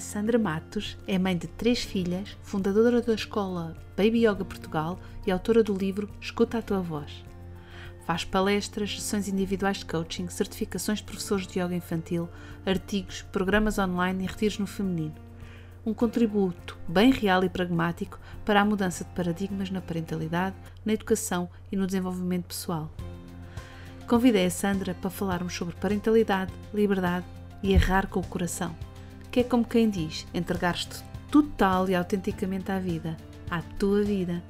Sandra Matos é mãe de três filhas, fundadora da escola Baby Yoga Portugal e autora do livro Escuta a tua voz. Faz palestras, sessões individuais de coaching, certificações de professores de yoga infantil, artigos, programas online e retiros no feminino. Um contributo bem real e pragmático para a mudança de paradigmas na parentalidade, na educação e no desenvolvimento pessoal. Convidei a Sandra para falarmos sobre parentalidade, liberdade e errar com o coração, que é como quem diz, entregar-te total e autenticamente à vida, à tua vida.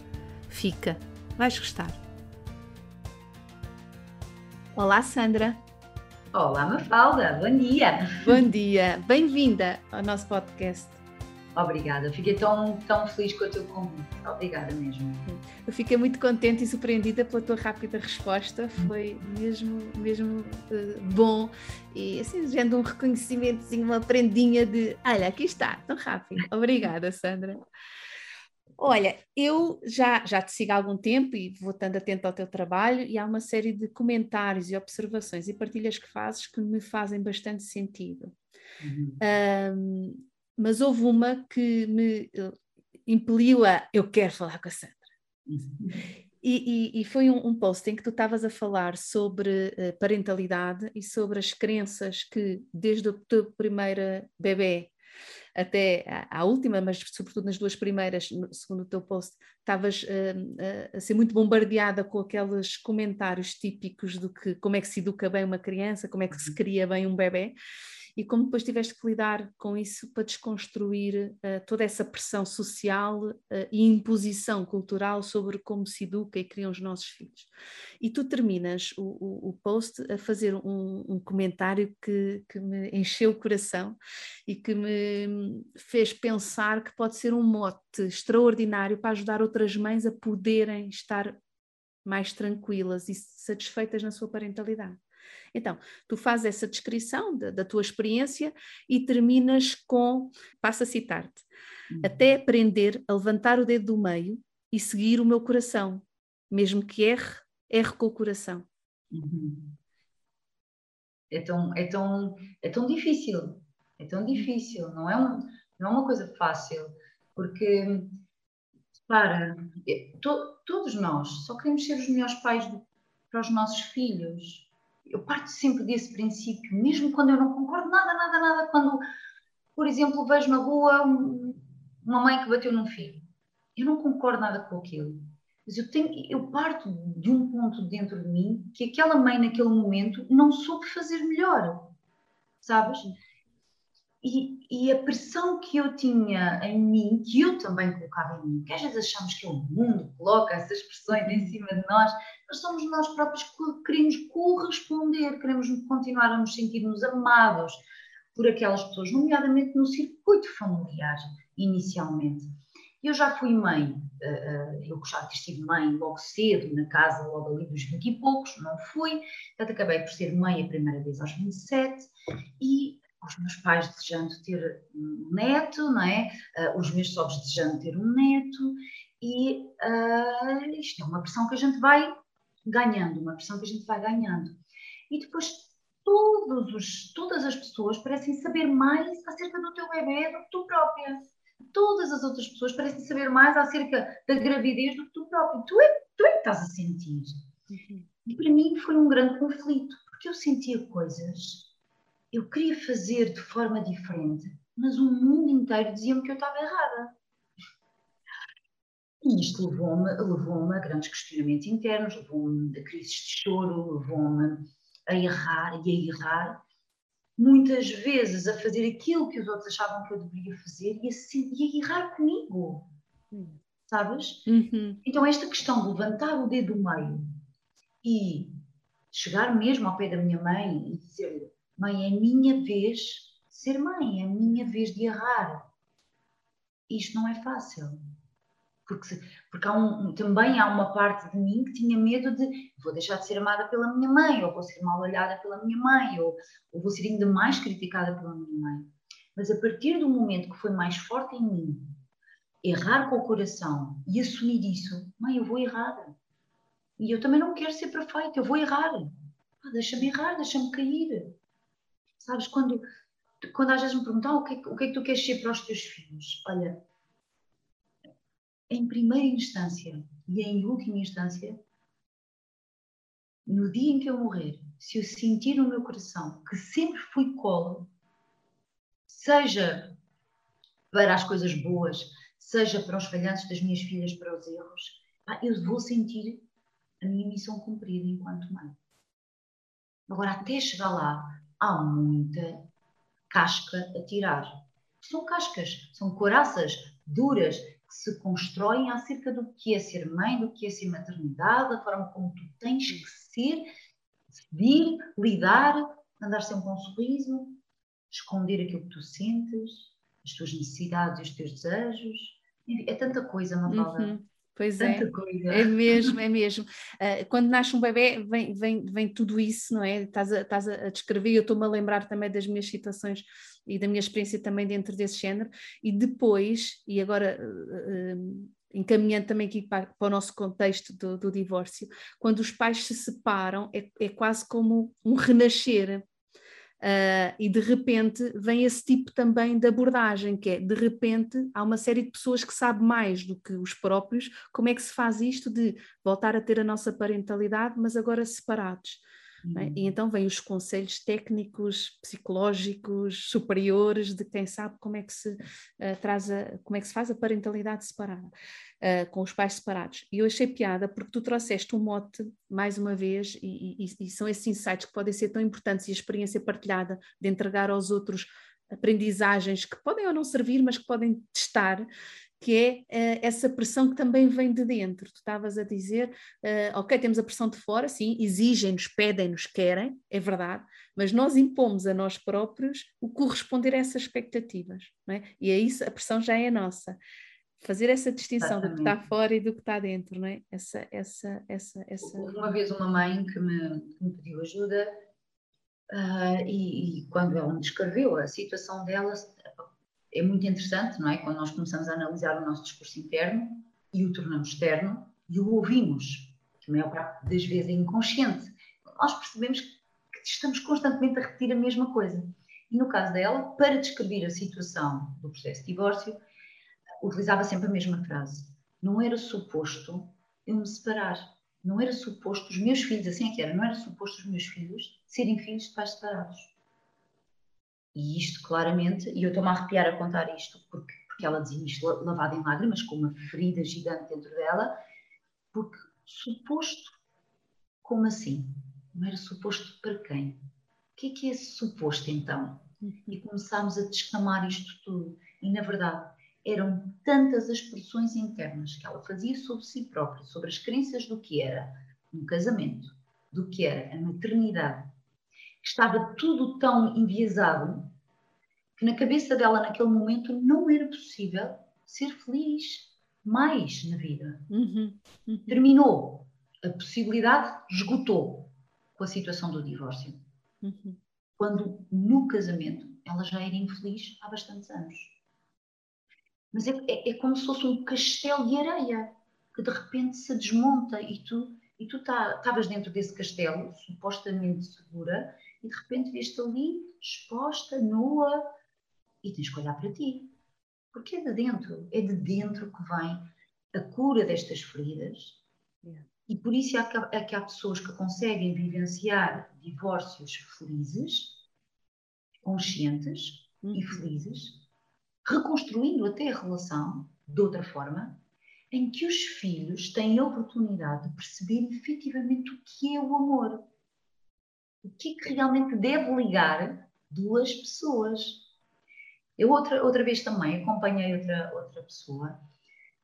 Fica, vais gostar. Olá, Sandra. Olá, Mafalda. Bom dia. Bom dia. Bem-vinda ao nosso podcast. Obrigada. Fiquei tão, tão feliz com o teu convite. Obrigada mesmo. Eu fiquei muito contente e surpreendida pela tua rápida resposta. Foi mesmo, mesmo uh, bom. E assim, vendo um reconhecimentozinho, uma prendinha de olha, aqui está, tão rápido. Obrigada, Sandra. Olha, eu já, já te sigo há algum tempo e vou estando atento ao teu trabalho e há uma série de comentários e observações e partilhas que fazes que me fazem bastante sentido. Uhum. Um, mas houve uma que me eh, impeliu a eu quero falar com a Sandra. Uhum. E, e, e, foi um, um, post em que tu estavas a falar sobre uh, parentalidade e sobre as crenças que, desde o teu primeira bebê até à, à, última, mas sobretudo nas duas primeiras, segundo o teu post, estavas uh, uh, a ser muito bombardeada com aqueles comentários típicos do que como é que se educa bem uma criança, como é que se uhum. cria bem um bebê e como depois tiveste que lidar com isso para desconstruir uh, toda essa pressão social uh, e imposição cultural sobre como se educa e criam os nossos filhos. E tu terminas o, o, o post a fazer um, um comentário que, que, me encheu o coração e que me fez pensar que pode ser um mote extraordinário para ajudar outras mães a poderem estar mais tranquilas e satisfeitas na sua parentalidade. Então, tu fazes essa descrição da, da tua experiência e terminas com, passo a citar-te, uhum. até aprender a levantar o dedo do meio e seguir o meu coração, mesmo que erre, erre com o coração. Uhum. É, tão, é, tão, é tão difícil, é tão difícil, não é, um, não é uma coisa fácil, porque, para, é, to, todos nós só queremos ser os melhores pais para os nossos filhos, eu parto sempre desse princípio, mesmo quando eu não concordo nada, nada, nada, quando, por exemplo, vejo na rua uma mãe que bateu num filho. Eu não concordo nada com aquilo. Mas eu, tenho, eu parto de um ponto dentro de mim que aquela mãe, naquele momento, não soube fazer melhor. Sabes? E, e, a pressão que eu tinha em mim, que eu também colocava em mim, que às vezes achamos que o mundo coloca essas pressões em cima de nós, mas somos nós próprios que queremos corresponder, queremos continuar a nos sentirmos amados por aquelas pessoas, nomeadamente no circuito familiar, inicialmente. Eu já fui mãe, eh, eh, eu já tive mãe logo cedo, na casa, logo ali dos 20 e poucos, não fui, portanto acabei por ser mãe a primeira vez aos 27 e os meus pais desejando ter um neto, não é? Uh, os meus sogros desejando ter um neto, e uh, isto é uma pressão que a gente vai ganhando, uma pressão que a gente vai ganhando. E depois todos os, todas as pessoas parecem saber mais acerca do teu bebê do que tu própria. Todas as outras pessoas parecem saber mais acerca da gravidez do que tu próprio. Tu é, tu é que estás a sentir. Uhum. E para mim foi um grande conflito, porque eu sentia coisas eu queria fazer de forma diferente, mas o mundo inteiro dizia-me que eu estava errada. E isto levou-me levou a grandes questionamentos internos, levou-me a crises de choro, levou-me a errar e a errar, muitas vezes a fazer aquilo que os outros achavam que eu deveria fazer e a, e a errar comigo. Sabes? Uhum. Então, esta questão de levantar o dedo do meio e chegar mesmo ao pé da minha mãe e dizer Mãe, é minha vez de ser mãe, é minha vez de errar. isto não é fácil. Porque, porque há um, também há uma parte de mim que tinha medo de vou deixar de ser amada pela minha mãe, ou vou ser mal olhada pela minha mãe, ou, ou vou ser ainda mais criticada pela minha mãe. Mas a partir do momento que foi mais forte em mim, errar com o coração e assumir isso, mãe, eu vou errar. E eu também não quero ser perfeita, eu vou errar. Ah, deixa-me errar, deixa-me cair. Sabes, quando, quando às vezes me perguntam ah, o, que é, o que é que tu queres ser para os teus filhos? Olha, em primeira instância e em última instância, no dia em que eu morrer, se eu sentir no meu coração que sempre fui colo, seja para as coisas boas, seja para os falhanços das minhas filhas, para os erros, eu vou sentir a minha missão cumprida enquanto mãe. Agora, até chegar lá, há muita casca a tirar. São cascas, são coraças duras, que se constroem acerca do que é ser mãe, do que é ser maternidade, da forma como tu tens que ser, decidir, lidar, andar sempre com um sorriso, esconder aquilo que tu sentes, as tuas necessidades e os teus desejos. Enfim, é tanta coisa, Mafalda. Uhum. Pois é, é mesmo, é mesmo. Uh, quando nasce um bebê, vem, vem, vem tudo isso, não é? Estás a, estás a descrever, eu estou-me a lembrar também das minhas situações e da minha experiência também dentro desse género, e depois, e agora uh, encaminhando também aqui para, para, o nosso contexto do, do divórcio, quando os pais se separam, é, é quase como um renascer, Uh, e de repente vem esse tipo também de abordagem, que é de repente há uma série de pessoas que sabem mais do que os próprios como é que se faz isto de voltar a ter a nossa parentalidade, mas agora separados. É? E uhum. então vêm os conselhos técnicos, psicológicos, superiores de quem sabe como é que se uh, traz a, como é que se faz a parentalidade separada, uh, com os pais separados. E eu achei piada porque tu trouxeste um mote, mais uma vez, e, e, e são esses insights que podem ser tão importantes e a experiência partilhada de entregar aos outros aprendizagens que podem ou não servir, mas que podem testar que é uh, essa pressão que também vem de dentro. Tu estavas a dizer, uh, ok, temos a pressão de fora, sim, exigem-nos, pedem-nos, querem, é verdade, mas nós impomos a nós próprios o corresponder a essas expectativas, não é? E é isso, a pressão já é nossa. Fazer essa distinção Exatamente. do que está fora e do que está dentro, não é? Essa, essa, essa, essa... Uma vez uma mãe que me, que me pediu ajuda uh, e, e quando ela me descreveu a situação dela, é muito interessante, não é? Quando nós começamos a analisar o nosso discurso interno e o tornamos externo e o ouvimos, que a maior parte das vezes é inconsciente, nós percebemos que estamos constantemente a repetir a mesma coisa. E no caso dela, para descrever a situação do processo de divórcio, utilizava sempre a mesma frase: Não era suposto eu me separar. Não era suposto os meus filhos, assim é que era, não era suposto os meus filhos serem filhos de pais separados. E isto claramente, e eu estou-me a arrepiar a contar isto, porque, porque ela dizia isto lavada em lágrimas, com uma ferida gigante dentro dela, porque suposto, como assim? Não era suposto para quem? O que é que é suposto então? E começámos a descamar isto tudo. E na verdade, eram tantas as expressões internas que ela fazia sobre si própria, sobre as crenças do que era um casamento, do que era a maternidade, estava tudo tão enviesado que na cabeça dela, naquele momento, não era possível ser feliz mais na vida. Uhum, uhum. Terminou. A possibilidade esgotou com a situação do divórcio. Uhum. Quando no casamento ela já era infeliz há bastantes anos. Mas é, é, é como se fosse um castelo de areia que de repente se desmonta e tu e tu tá, estavas tá, dentro desse castelo, supostamente segura, e de repente vês-te ali exposta, nua, e tens que olhar para ti. Porque é de dentro, é de dentro que vem a cura destas feridas. Yeah. E por isso é que, há, é que há pessoas que conseguem vivenciar divórcios felizes, conscientes uhum. e felizes, reconstruindo até a relação de outra forma, em que os filhos têm a oportunidade de perceber efetivamente o que é o amor o que, é que realmente deve ligar duas pessoas. Eu outra, outra vez também acompanhei outra, outra pessoa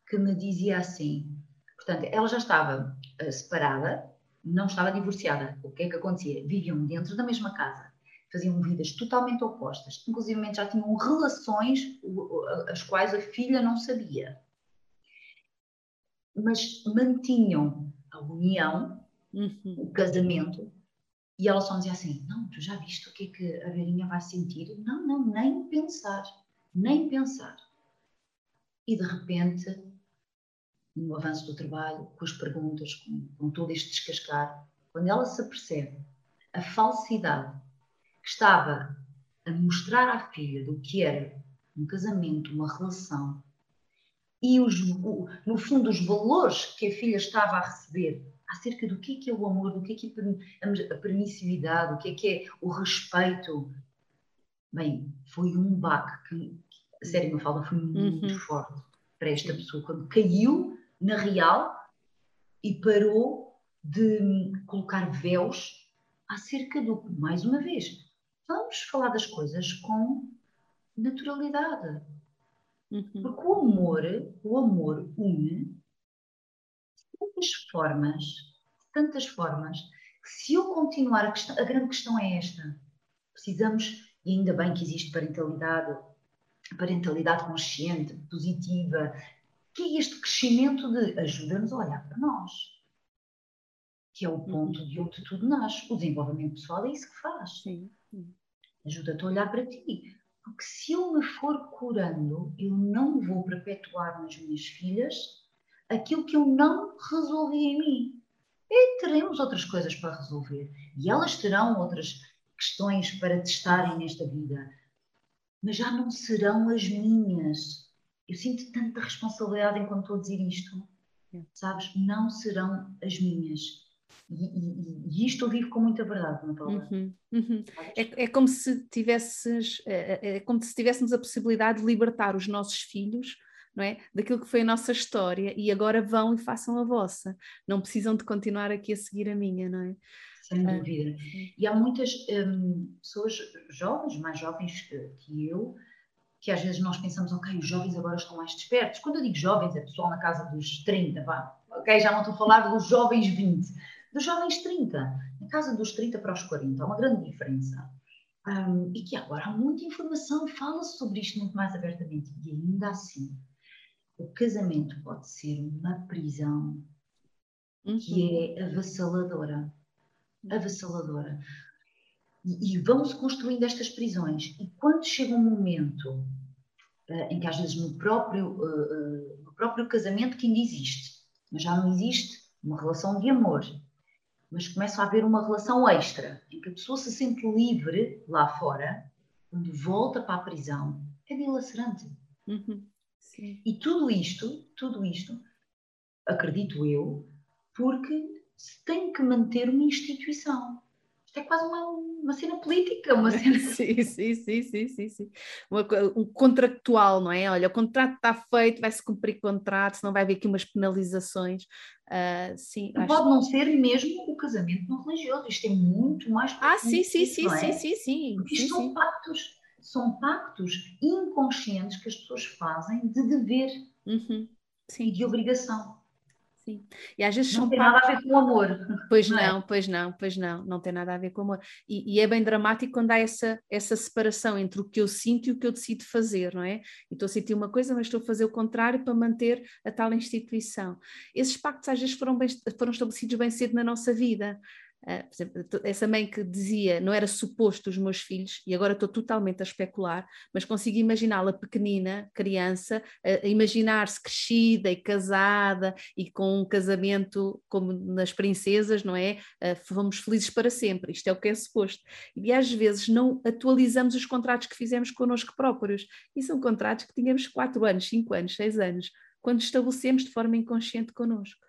que me dizia assim, portanto, ela já estava uh, separada, não estava divorciada. O que é que acontecia? Viviam dentro da mesma casa, faziam vidas totalmente opostas, inclusive já tinham relações as quais a filha não sabia. Mas mantinham a união, uhum. o casamento, e ela só dizia assim: Não, tu já viste o que é que a Verinha vai sentir? Não, não, nem pensar, nem pensar. E de repente, no avanço do trabalho, com as perguntas, com, com todo este descascar, quando ela se apercebe a falsidade que estava a mostrar à filha do que era um casamento, uma relação, e os, no fundo os valores que a filha estava a receber acerca do que é, que é o amor, do que é, que é a permissividade, o que é que é o respeito. Bem, foi um baque que, a sério, me fala, foi muito uhum. forte para esta pessoa, quando caiu na real e parou de colocar véus acerca do, mais uma vez, vamos falar das coisas com naturalidade. Uhum. Porque o amor, o amor une tantas formas, tantas formas, que se eu continuar, a, questão, a grande questão é esta. Precisamos, e ainda bem que existe parentalidade, parentalidade consciente, positiva, que é este crescimento de ajuda-nos a olhar para nós. Que é o ponto uhum. de onde tudo nasce. O desenvolvimento pessoal é isso que faz. Ajuda-te a olhar para ti. Porque se eu me for curando, eu não vou perpetuar nas minhas filhas aquilo que eu não resolvi em mim. E teremos outras coisas para resolver. E elas terão outras questões para testarem nesta vida. Mas já não serão as minhas. Eu sinto tanta responsabilidade enquanto estou a dizer isto. Sabes? Não serão as minhas. E, e, e, isto eu vivo com muita verdade, não é, uhum, uhum. é, é, como se tivesses, é, é, é, como se tivéssemos a possibilidade de libertar os nossos filhos não é? daquilo que foi a nossa história e agora vão e façam a vossa. Não precisam de continuar aqui a seguir a minha, não é? Sem ah, dúvida. e há muitas hum, pessoas jovens, mais jovens que, eu, que às vezes nós pensamos, ok, os jovens agora estão mais despertos. Quando eu digo jovens, é pessoal na casa dos 30, vá. Ok, já não estou a falar dos jovens 20 dos jovens 30, na casa dos 30 para os 40, há uma grande diferença. Um, e que agora há muita informação, fala-se sobre isto muito mais abertamente, e ainda assim, o casamento pode ser uma prisão uhum. que é avassaladora. Avassaladora. E, e vão-se construindo estas prisões, e quando chega um momento uh, em que às vezes no próprio, uh, uh, no próprio casamento que ainda existe, mas já não existe uma relação de amor, mas começa a haver uma relação extra, em que a pessoa se sente livre lá fora, quando volta para a prisão, é dilacerante. Uhum. E tudo isto, tudo isto, acredito eu, porque se tem que manter uma instituição é quase uma, uma cena política, uma cena... sim, sim, sim, sim, sim, sim. Uma, um contractual, não é? Olha, o contrato está feito, vai-se cumprir contrato, senão vai haver aqui umas penalizações. Uh, sim, Pode acho... não ser mesmo o casamento não religioso, isto é muito mais Ah, sim, sim, sim, é? sim, sim, sim. Isto sim, são sim. pactos, são pactos inconscientes que as pessoas fazem de dever uhum. e de obrigação. Sim. E às vezes não tem nada a ver com o amor. Pois não, não é? pois não, pois não, não tem nada a ver com o amor. E, e, é bem dramático quando há essa, essa separação entre o que eu sinto e o que eu decido fazer, não é? E estou a sentir uma coisa, mas estou a fazer o contrário para manter a tal instituição. Esses pactos às vezes foram, bem, foram estabelecidos bem cedo na nossa vida. Uh, exemplo, essa mãe que dizia não era suposto os meus filhos, e agora estou totalmente a especular, mas consigo imaginá-la pequenina, criança, a imaginar-se crescida e casada e com um casamento como nas princesas, não é? Uh, fomos felizes para sempre, isto é o que é suposto. E às vezes não atualizamos os contratos que fizemos connosco próprios, e são contratos que tínhamos 4 anos, 5 anos, 6 anos, quando estabelecemos de forma inconsciente connosco.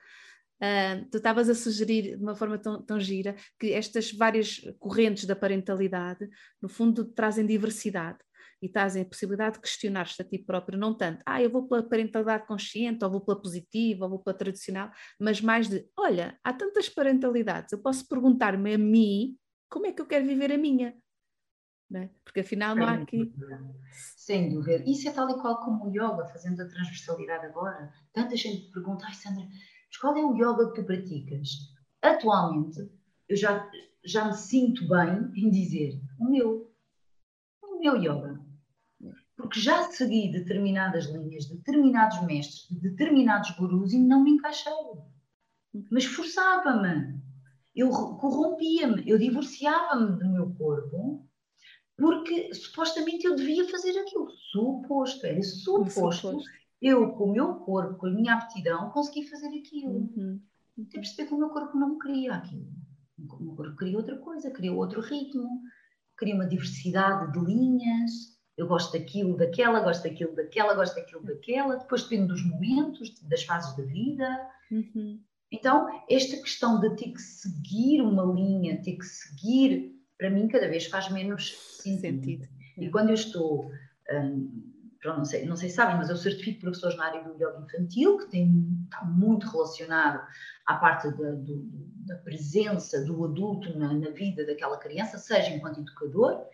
Uh, tu estavas a sugerir de uma forma tão, tão gira que estas várias correntes da parentalidade, no fundo, trazem diversidade e trazem a possibilidade de questionar-te a ti próprio, não tanto, ah, eu vou pela parentalidade consciente, ou vou pela positiva, ou vou pela tradicional, mas mais de, olha, há tantas parentalidades, eu posso perguntar-me a mim como é que eu quero viver a minha. É? Porque afinal não há aqui. Sem dúvida. Isso é tal e qual como o yoga, fazendo a transversalidade agora. Tanta gente pergunta, ai Sandra, mas qual é o yoga que tu praticas? Atualmente, eu já, já me sinto bem em dizer o meu, o meu yoga. Porque já segui determinadas linhas, determinados mestres, determinados gurus e não me encaixei. Mas forçava-me, eu corrompia-me, eu divorciava-me do meu corpo porque supostamente eu devia fazer aquilo. Suposto, era suposto. suposto. Eu, com o meu corpo, com a minha aptidão, consegui fazer aquilo. Uhum. Que perceber que o meu corpo não queria aquilo. O meu corpo queria outra coisa, queria outro ritmo, queria uma diversidade de linhas. Eu gosto daquilo, daquela, gosto daquilo, daquela, gosto daquilo, daquela. Depois depende dos momentos, das fases da vida. Uhum. Então, esta questão de ter que seguir uma linha, ter que seguir para mim cada vez faz menos sentido. sentido. E quando eu estou, um, não sei, não sei se sabem, mas eu certifico professores na área do yoga infantil, que tem, está muito relacionado à parte da, do, da presença do adulto na, na, vida daquela criança, seja enquanto educador,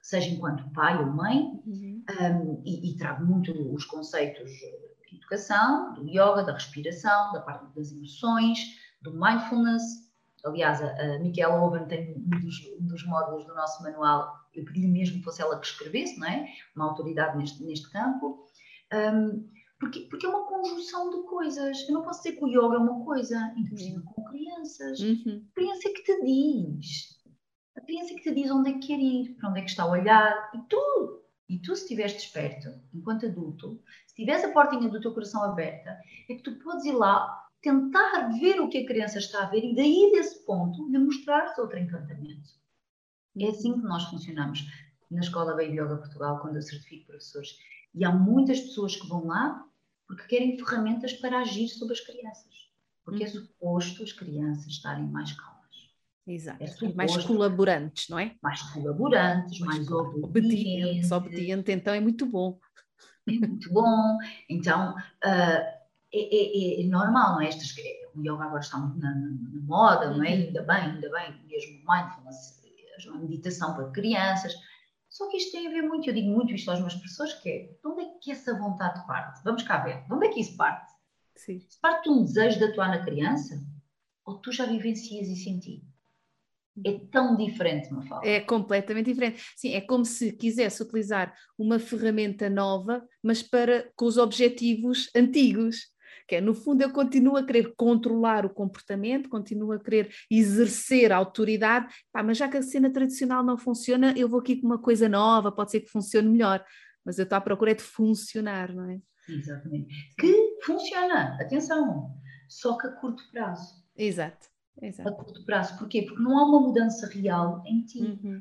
seja enquanto pai ou mãe, uhum. um, e, e trago muito os conceitos de educação, do yoga, da respiração, da parte das emoções, do mindfulness, Aliás, a, Miquela Owen tem um dos, um dos, módulos do nosso manual, eu pedi mesmo que fosse ela que escrevesse, não é? Uma autoridade neste, neste campo. Um, porque, porque é uma conjunção de coisas. Eu não posso dizer que o yoga é uma coisa, por cima com crianças. Uhum. A criança é que te diz. A criança é que te diz onde é que quer ir, para onde é que está a olhar. E tu, e tu se estiveres desperto, enquanto adulto, se tiveres a portinha do teu coração aberta, é que tu podes ir lá tentar ver o que a criança está a ver e daí desse ponto lhe mostrar outro encantamento. É assim que nós funcionamos na Escola Baby Yoga Portugal, quando eu certifico professores. E há muitas pessoas que vão lá porque querem ferramentas para agir sobre as crianças. Porque é uhum. suposto as crianças estarem mais calmas. Exato. É suposto, mais colaborantes, não é? Mais colaborantes, mais, mais obedientes. Obediente, então é muito bom. É muito bom. Então, uh, é, é, é, normal, não é? Estas, o yoga agora está muito na, na, na, moda, não é? Uhum. Ainda bem, ainda bem, mesmo mindfulness, a meditação para crianças. Só que isto tem a ver muito, eu digo muito isto aos meus professores, que é, de onde é que essa vontade parte? Vamos cá ver, de onde é que isso parte? Sim. Se parte de um desejo de atuar na criança, ou tu já vivencias isso em ti? É tão diferente, uma fala. É completamente diferente. Sim, é como se quisesse utilizar uma ferramenta nova, mas para com os objetivos antigos que é, no fundo, eu continuo a querer controlar o comportamento, continuo a querer exercer a autoridade, pá, mas já que a cena tradicional não funciona, eu vou aqui com uma coisa nova, pode ser que funcione melhor, mas eu estou à procura é de funcionar, não é? Exatamente. Que funciona, atenção, só que a curto prazo. Exato. Exato. A curto prazo, porquê? Porque não há uma mudança real em ti. Uhum.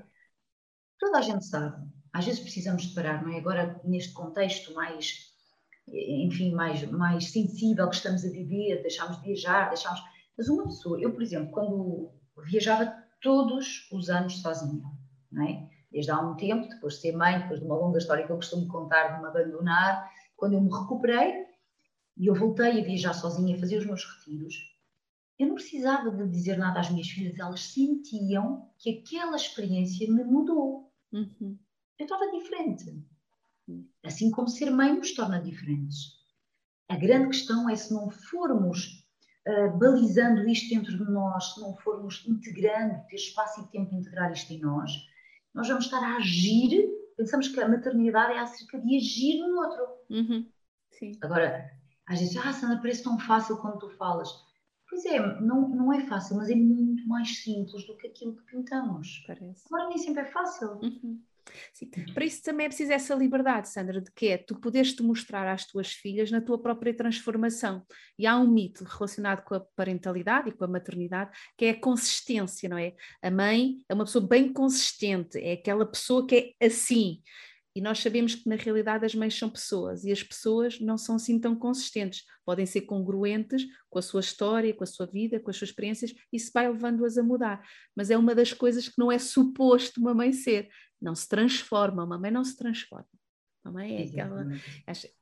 Toda a gente sabe. Às vezes precisamos de parar, não é? Agora, neste contexto mais enfim, mais, mais sensível que estamos a viver, deixámos de viajar, deixámos. Mas uma pessoa, eu, por exemplo, quando viajava todos os anos sozinha, não é? Desde há um tempo, depois de ser mãe, depois de uma longa história que eu costumo contar de me abandonar, quando eu me recuperei e eu voltei a viajar sozinha, a fazer os meus retiros, eu não precisava de dizer nada às minhas filhas, elas sentiam que aquela experiência me mudou. Uhum. Eu estava diferente. Assim como ser mãe nos torna diferentes. A grande questão é se não formos uh, balizando isto dentro de nós, se não formos integrando, ter espaço e tempo de integrar isto em nós, nós vamos estar a agir. Pensamos que a maternidade é acerca de agir no outro. Uhum. Agora, às vezes, ah, Sandra, parece tão fácil quando tu falas. Pois é, não, não é fácil, mas é muito mais simples do que aquilo que pintamos. Parece. Agora nem sempre é fácil. Uhum. Sim. Para isso também é preciso essa liberdade, Sandra, de que é tu poderes te mostrar às tuas filhas na tua própria transformação. E há um mito relacionado com a parentalidade e com a maternidade, que é a consistência, não é? A mãe é uma pessoa bem consistente, é aquela pessoa que é assim. E nós sabemos que na realidade as mães são pessoas e as pessoas não são assim tão consistentes. Podem ser congruentes com a sua história, com a sua vida, com as suas experiências, e isso vai levando-as a mudar. Mas é uma das coisas que não é suposto uma mãe ser não se transforma, a mãe não se transforma. Mãe é aquela.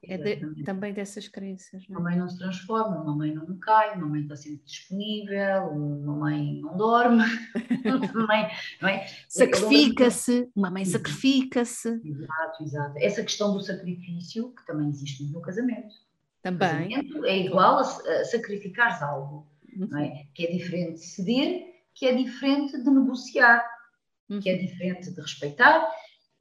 É de, também dessas crenças. Não é? A mãe não se transforma, a mãe não cai, a mãe está sempre disponível, a mãe não dorme, a mãe não é? Sacrifica-se, uma mãe sacrifica-se. Exato, exato. Essa questão do sacrifício, que também existe no casamento. Também. O casamento é igual a, a sacrificar algo, uhum. não é? Que é diferente de ceder que é diferente de negociar, que é uhum. diferente de respeitar.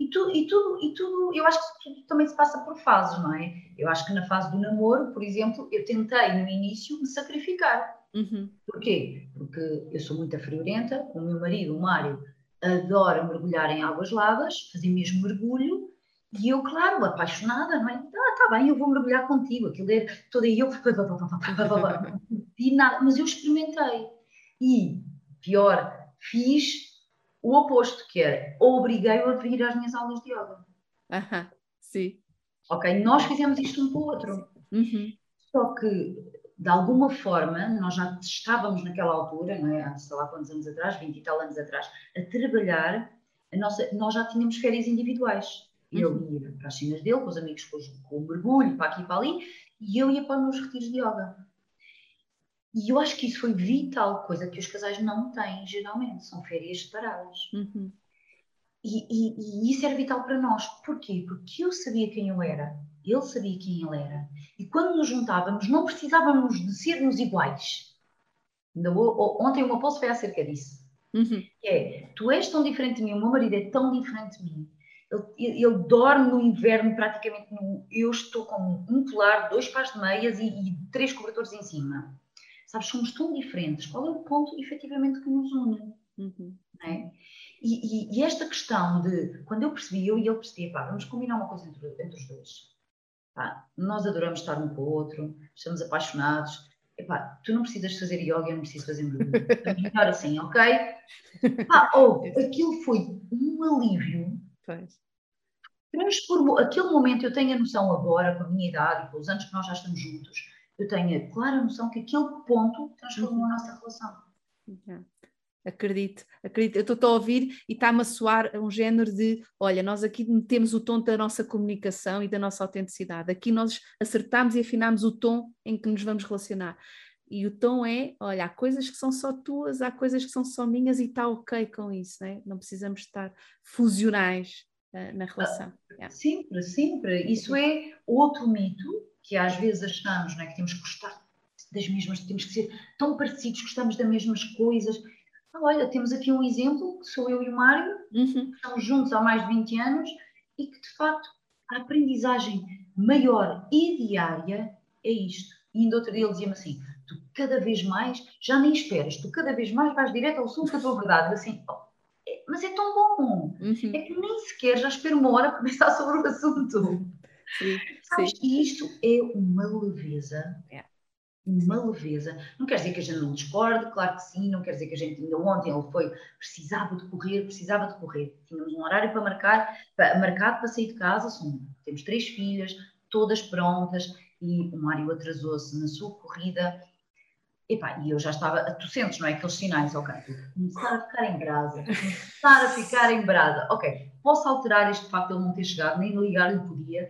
E, tu, e, tudo, e tudo, eu acho que tudo também se passa por fases, não é? Eu acho que na fase do namoro, por exemplo, eu tentei no início me sacrificar. Uhum. Porquê? Porque eu sou muito friorenta, o meu marido, o Mário, adora mergulhar em águas lavas, fazer mesmo mergulho, e eu, claro, apaixonada, não é? Ah, tá bem, eu vou mergulhar contigo. Aquilo é toda eu. E nada, mas eu experimentei. E, pior, fiz o oposto, que era obriguei-o a vir às minhas aulas de yoga. Aham, sim. Ok, nós fizemos isto um com o outro. Uhum. Só que, de alguma forma, nós já estávamos naquela altura, não é? há sei lá quantos anos atrás, 20 e tal anos atrás, a trabalhar, a nossa, nós já tínhamos férias individuais. Eu uhum. ia para as cenas dele, com os amigos, com, com o mergulho, para aqui e para ali, e eu ia para os meus retiros de yoga. E eu acho que isso foi vital, coisa que os casais não têm geralmente, são férias separadas. Uhum. E, e, e, isso era vital para nós. Porquê? Porque eu sabia quem eu era, ele sabia quem ele era. E quando nos juntávamos, não precisávamos de sermos iguais. Ontem uma post foi acerca disso. Uhum. É, tu és tão diferente de mim, o meu marido é tão diferente de mim. Ele, ele dorme no inverno praticamente no. Eu estou com um colar, dois pares de meias e, e três cobertores em cima. Sabes, somos tão diferentes. Qual é o ponto efetivamente que nos une? Uhum. É? E, e, e, esta questão de, quando eu percebi, eu e ele percebi, pá, vamos combinar uma coisa entre, entre os dois. Pá, nós adoramos estar um com o outro, estamos apaixonados. Epá, tu não precisas fazer yoga, eu não preciso fazer mergulho. melhor assim, ok? Pá, oh, aquilo foi um alívio. Transformou, aquele momento eu tenho a noção agora, com a minha idade com os anos que nós já estamos juntos, eu tenho a clara noção que aquele ponto transformou a nossa relação. Acredito, acredito. Eu estou a ouvir e está-me a soar um género de: olha, nós aqui temos o tom da nossa comunicação e da nossa autenticidade. Aqui nós acertamos e afinamos o tom em que nos vamos relacionar. E o tom é: olha, há coisas que são só tuas, há coisas que são só minhas e está ok com isso, né? não precisamos estar fusionais uh, na relação. Ah, sempre, sempre. Isso é outro mito que às vezes achamos não é, que temos que gostar das mesmas, temos que ser tão parecidos, gostamos das mesmas coisas. Então, olha, temos aqui um exemplo, que sou eu e o Mário, uhum. que estamos juntos há mais de 20 anos e que, de facto, a aprendizagem maior e diária é isto. E ainda outro dia ele dizia-me assim, tu cada vez mais, já nem esperas, tu cada vez mais vais direto ao assunto da tua verdade. assim, oh, é, mas é tão bom, uhum. é que nem sequer já espero uma hora para pensar sobre o assunto. Sim, Sabes, isto é uma leveza. É. Uma leveza. Não quer dizer que a gente não discorde, claro que sim, não quer dizer que a gente ainda ontem ele foi, precisava de correr, precisava de correr. Tínhamos um horário para marcar, para, marcado para sair de casa, são, temos três filhas, todas prontas, e o Mário atrasou-se na sua corrida. Epá, e eu já estava, tu sentes, não é? Aqueles sinais, ok, começar a ficar em brasa, começar a ficar em brasa, ok, posso alterar este facto de ele não ter chegado, nem ligar-lhe podia,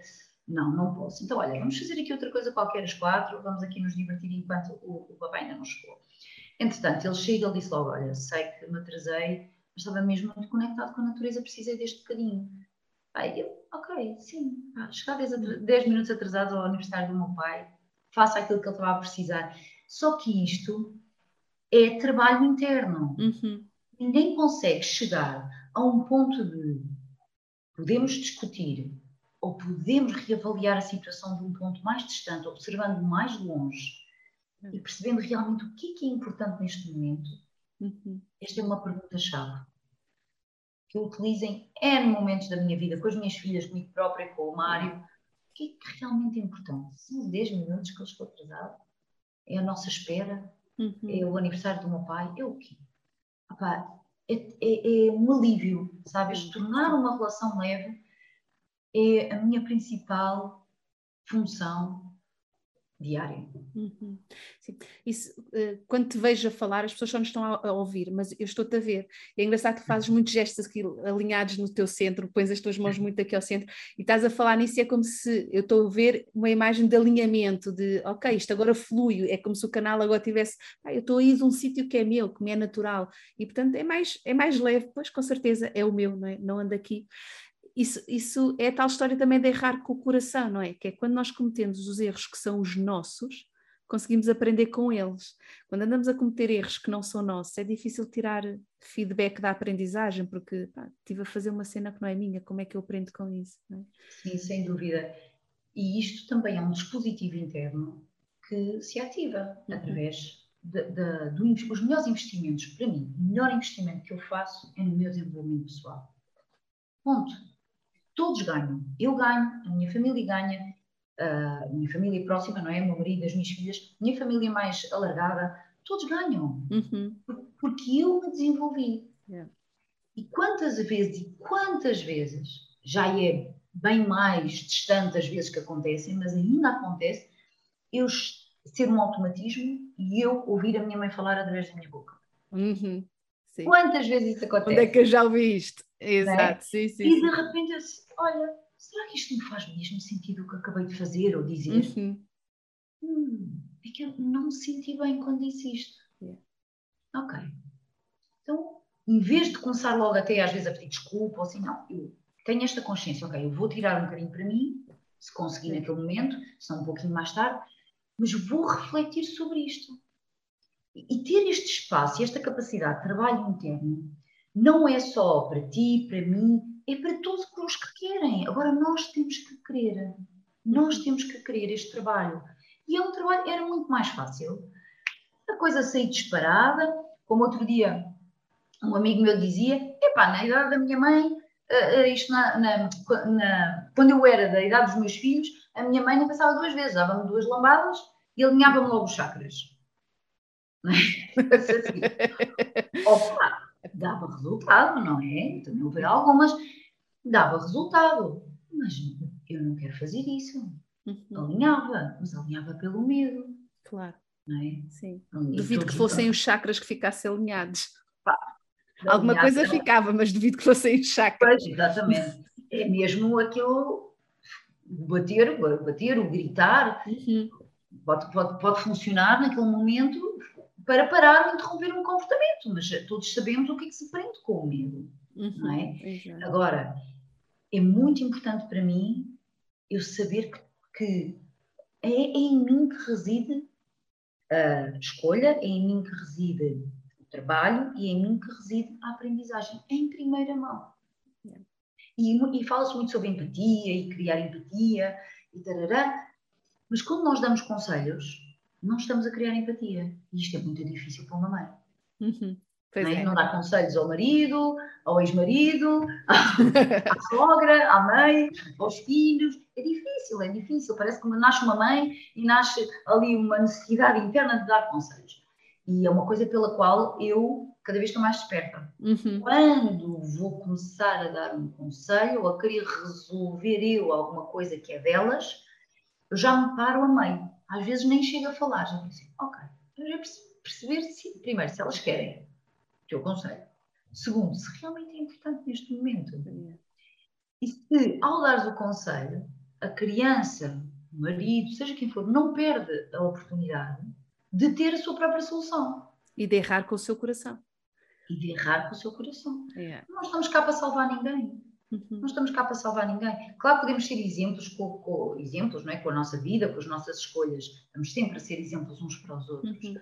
não, não posso. Então, olha, vamos fazer aqui outra coisa qualquer às quatro, vamos aqui nos divertir enquanto o, o papai ainda não chegou. Entretanto, ele chega e ele disse logo, olha, sei que me atrasei, mas estava mesmo muito conectado com a natureza, precisei deste bocadinho. Aí eu, ok, sim, ah, chegar 10, 10 minutos atrasado ao aniversário do meu pai, faça aquilo que ele estava a precisar. Só que isto é trabalho interno. Uhum. Ninguém consegue chegar a um ponto de podemos discutir, ou podemos reavaliar a situação de um ponto mais distante, observando mais longe e hum. percebendo realmente o que é, que é importante neste momento? Uhum. Esta é uma pergunta-chave que eu utilizo em N momentos da minha vida, com as minhas filhas, comigo própria, com o Mário. O que é que realmente é importante? São os 10 minutos que eu estou atrasado? É a nossa espera? Uhum. É o aniversário do meu pai? É o quê? é, é, é um alívio, sabes? Tornar uma relação leve é a minha principal função diária. Uhum. Isso, uh, quando te vejo a falar, as pessoas só nos estão a, a ouvir, mas eu estou-te a ver. É engraçado que fazes muitos gestos aqui alinhados no teu centro, pões as tuas mãos muito aqui ao centro e estás a falar nisso e é como se eu estou a ver uma imagem de alinhamento, de ok, isto agora flui, é como se o canal agora tivesse, ah, eu estou aí de um sítio que é meu, que me é natural, e portanto é mais, é mais leve, pois com certeza é o meu, não, é? não ando aqui isso, isso é tal história também de errar com o coração, não é? Que é quando nós cometemos os erros que são os nossos, conseguimos aprender com eles. Quando andamos a cometer erros que não são nossos, é difícil tirar feedback da aprendizagem, porque pá, estive a fazer uma cena que não é minha, como é que eu aprendo com isso? É? Sim, sem dúvida. E isto também é um dispositivo interno que se ativa uhum. através dos melhores investimentos. Para mim, o melhor investimento que eu faço é no meu desenvolvimento pessoal. Ponto. Todos ganham. Eu ganho, a minha família ganha, a minha família próxima, não é? O meu marido, as minhas filhas, a minha família mais alargada, todos ganham. Uhum. Porque eu me desenvolvi. Yeah. E quantas vezes, e quantas vezes, já é bem mais distante as vezes que acontecem, mas ainda acontece, eu ser um automatismo e eu ouvir a minha mãe falar através da minha boca. Uhum. Quantas vezes isso acontece? Onde é que eu já ouvi isto? Exato, é? sim, sim. E de repente, eu, olha, será que isto me faz mesmo sentido o que acabei de fazer ou dizer? Uhum. Hum, é que eu não me senti bem quando disse isto. Yeah. Ok. Então, em vez de começar logo até às vezes a pedir desculpa ou assim, não, eu tenho esta consciência, ok, eu vou tirar um bocadinho para mim, se conseguir naquele momento, se não um pouquinho mais tarde, mas vou refletir sobre isto. E ter este espaço e esta capacidade de trabalho interno não é só para ti, para mim, é para todos os que querem. Agora nós temos que querer. Nós temos que querer este trabalho. E é um trabalho, era muito mais fácil. A coisa sair disparada, como outro dia um amigo meu dizia, epá, na idade da minha mãe, uh, isto na, na, na, quando eu era da idade dos meus filhos, a minha mãe não pensava duas vezes, dava-me duas lambadas e alinhava-me logo os chakras. assim, opa, dava resultado, não é? Também houve algumas, dava resultado. Mas eu não quero fazer isso. Uhum. Alinhava, mas alinhava pelo medo. Claro. Não é? Sim. Duvido que fossem os chakras que ficassem alinhados. Pá, Alguma coisa ficava, mas duvido que fossem os chakras. Pois, exatamente. É mesmo aquilo, bater, bater, o gritar, uhum. pode, pode, pode funcionar naquele momento para parar ou interromper um comportamento, mas todos sabemos o que é que se prende com o medo. Uhum, não é? Agora, é muito importante para mim eu saber que, que é, é em mim que reside a escolha, é em mim que reside o trabalho e é em mim que reside a aprendizagem, em primeira mão. Yeah. E, e fala-se muito sobre empatia e criar empatia e tarará, mas quando nós damos conselhos, não estamos a criar empatia. E isto é muito difícil para uma mãe. Uhum. Não, é? não dá conselhos ao marido, ao ex-marido, à sogra, à mãe, aos filhos. É difícil, é difícil. Parece que nasce uma mãe e nasce ali uma necessidade interna de dar conselhos. E é uma coisa pela qual eu cada vez estou mais desperta. Uhum. Quando vou começar a dar um conselho ou a querer resolver eu alguma coisa que é delas, eu já me paro a meio. Às vezes nem chego a falar, já pensei, ok, eu já perceber se, primeiro, se elas querem o teu conselho. Segundo, se realmente é importante neste momento. E se, ao dares o conselho, a criança, o marido, seja quem for, não perde a oportunidade de ter a sua própria solução. E de errar com o seu coração. E de errar com o seu coração. Yeah. Não estamos cá para salvar ninguém. Uhum. Não estamos cá para salvar ninguém. Claro que podemos ser exemplos com, com, exemplos, não é? com a nossa vida, com as nossas escolhas. Estamos sempre a ser exemplos uns para os outros. Uhum.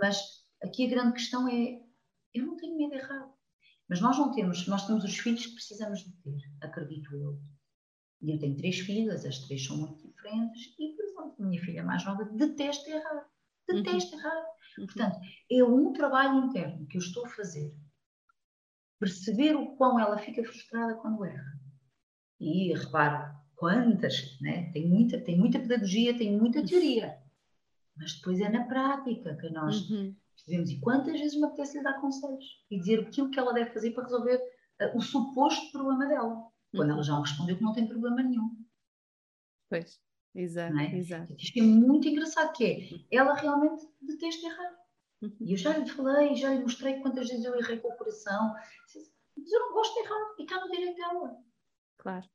Mas aqui a grande questão é: eu não tenho medo de errar. Mas nós não temos, nós temos os filhos que precisamos de ter, acredito eu. E eu tenho três filhas, as três são muito diferentes, e, por exemplo, minha filha mais nova detesta errar. Detesta uhum. errar. Uhum. Portanto, é um trabalho interno que eu estou a fazer perceber o quão ela fica frustrada quando erra. E repara, quantas, né? tem, muita, tem muita pedagogia, tem muita teoria, mas depois é na prática que nós uhum. percebemos. E quantas vezes me apetece lhe dar conselhos e dizer aquilo que ela deve fazer para resolver uh, o suposto problema dela, quando ela já me respondeu que não tem problema nenhum. Pois, exato, é? exato. Isto é muito engraçado, que é, ela realmente detesta errar. E eu já lhe falei, já lhe mostrei quantas vezes eu errei com o coração. Mas eu não gosto de errar e está no direito dela. Claro,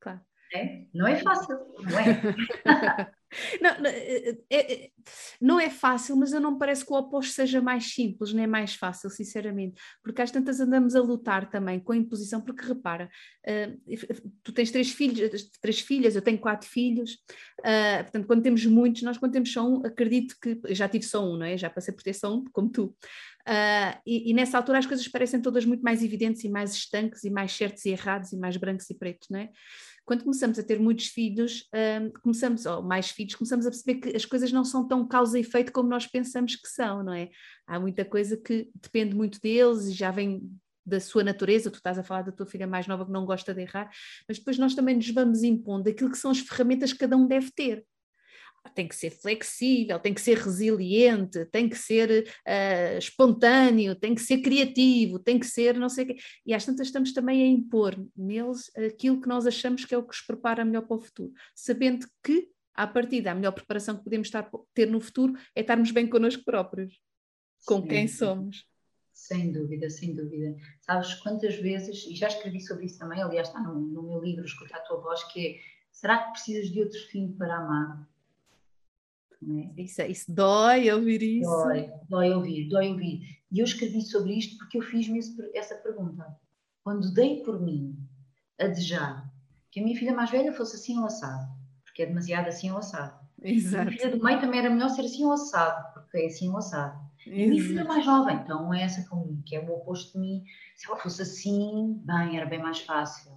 claro. É? Não é fácil, não é? Não, é, não, é, fácil, mas eu não me parece que o oposto seja mais simples, nem mais fácil, sinceramente, porque às tantas andamos a lutar também com a imposição, porque repara, uh, tu tens três filhos, três filhas, eu tenho quatro filhos, uh, portanto, quando temos muitos, nós quando temos só um, acredito que, já tive só um, não é? Já passei por ter só um, como tu, Uh, e, e, nessa altura as coisas parecem todas muito mais evidentes e mais estanques e mais certos e errados e mais brancos e pretos, não é? Quando começamos a ter muitos filhos, uh, começamos, ou mais filhos, começamos a perceber que as coisas não são tão causa e efeito como nós pensamos que são, não é? Há muita coisa que depende muito deles e já vem da sua natureza, tu estás a falar da tua filha mais nova que não gosta de errar, mas depois nós também nos vamos impondo aquilo que são as ferramentas que cada um deve ter tem que ser flexível, tem que ser resiliente, tem que ser uh, espontâneo, tem que ser criativo, tem que ser não sei o quê. E às tantas estamos também a impor neles aquilo que nós achamos que é o que os prepara melhor para o futuro, sabendo que, à partida, a melhor preparação que podemos estar, ter no futuro é estarmos bem connosco próprios, com Sim. quem somos. Sem dúvida, sem dúvida. Sabes quantas vezes, e já escrevi sobre isso também, aliás está no, no meu livro Escutar a Tua Voz, que é, será que precisas de outro filho para amar? Né? Isso, isso dói ouvir isso. Dói, dói ouvir, dói ouvir. E eu escrevi sobre isto porque eu fiz-me essa pergunta. Quando dei por mim a desejar que a minha filha mais velha fosse assim ou assado, porque é demasiado assim ou assado. Exato. A minha filha do meio também era melhor ser assim ou assado, porque é assim ou assado. E a minha filha mais jovem, então é essa comigo, que é o oposto de mim. Se ela fosse assim, bem, era bem mais fácil.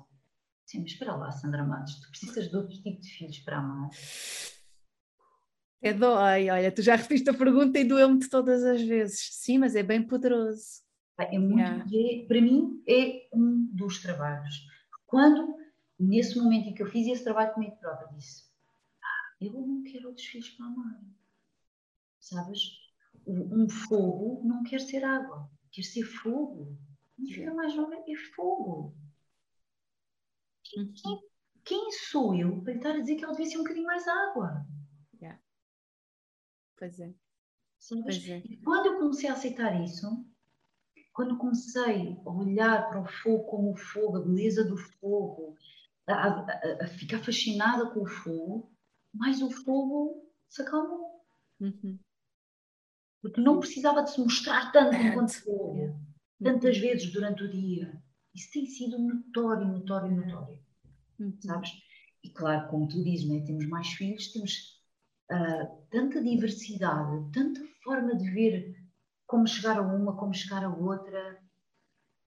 Sim, mas espera lá, Sandra Matos, tu precisas de outro tipo de filhos para amar. É dói, olha, tu já repetiste a pergunta e doeu-me todas as vezes. Sim, mas é bem poderoso. É muito, é, para mim, é um dos trabalhos. Quando, nesse momento em que eu fiz esse trabalho comigo própria, disse: ah, Eu não quero outros filhos para amar. Sabes? Um fogo não quer ser água, quer ser fogo. Minha filha mais nova é fogo. Quem, uhum. quem, quem sou eu para estar a dizer que ela devia ser um bocadinho mais água? Pois é. Pois é. E quando eu comecei a aceitar isso, quando comecei a olhar para o fogo como o fogo, a beleza do fogo, a, a, a ficar fascinada com o fogo, mais o fogo se acalmou. Uhum. Porque não precisava de se mostrar tanto enquanto fogo, tantas uhum. vezes durante o dia. Isso tem sido notório, notório, notório. Uhum. Sabes? E claro, como tu dizes, né? temos mais filhos, temos uh, tanta diversidade, tanta forma de ver como chegar a uma, como chegar a outra,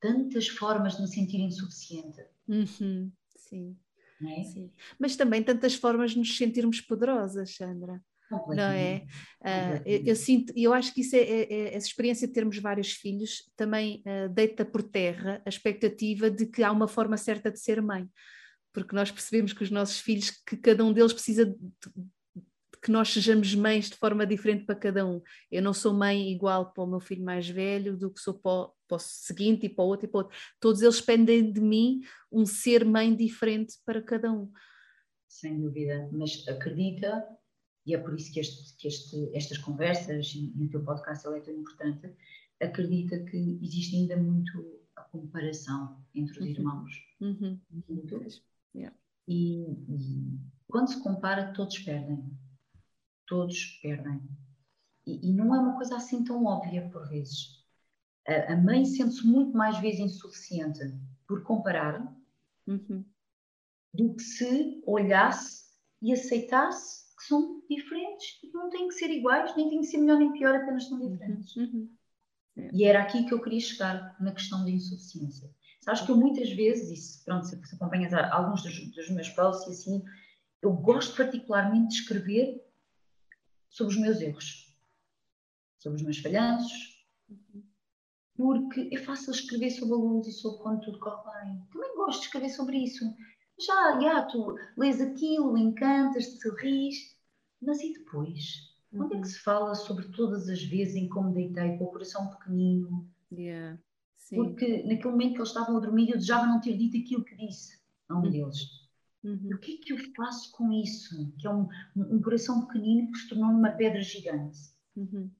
tantas formas de me sentir insuficiente. Uhum, sim. É? sim. Mas também tantas formas de nos sentirmos poderosas, Sandra. Não é? Uh, eu, eu, sinto, eu acho que isso é, é, é, essa experiência de termos vários filhos também uh, deita por terra a expectativa de que há uma forma certa de ser mãe, porque nós percebemos que os nossos filhos, que cada um deles precisa de, que nós sejamos mães de forma diferente para cada um. Eu não sou mãe igual para o meu filho mais velho do que sou para o, para o seguinte e para o outro e para o outro. Todos eles pendem de mim um ser mãe diferente para cada um. Sem dúvida, mas acredita, e é por isso que, este, que este, estas conversas e, e o teu podcast é tão importante, acredita que existe ainda muito a comparação entre os uhum. irmãos. Uhum. Muito. Yeah. E, e quando se compara, todos perdem todos perdem. E, e, não é uma coisa assim tão óbvia por vezes. A, a mãe sente-se muito mais vezes insuficiente por comparar uhum. do que se olhasse e aceitasse que são diferentes e não têm que ser iguais, nem têm que ser melhor nem pior, apenas são diferentes. Uhum. É. E era aqui que eu queria chegar na questão da insuficiência. Sabes que eu muitas vezes, e se, pronto, se acompanhas alguns dos, dos meus posts e assim, eu gosto particularmente de escrever sobre os meus erros, sobre os meus falhanços, porque é fácil escrever sobre a luz e sobre quando tudo corre bem. Também gosto de escrever sobre isso. Já, já, tu lês aquilo, encantas-te, sorris, mas e depois? Uhum. Onde é que se fala sobre todas as vezes em como deitei com o coração pequenino? Yeah. Porque naquele momento que eles estavam a dormir, eu desejava não ter dito aquilo que disse a um uhum. deles. Uhum. O que é que eu faço com isso? Que é um, um coração pequenino que se tornou numa pedra gigante. Uhum.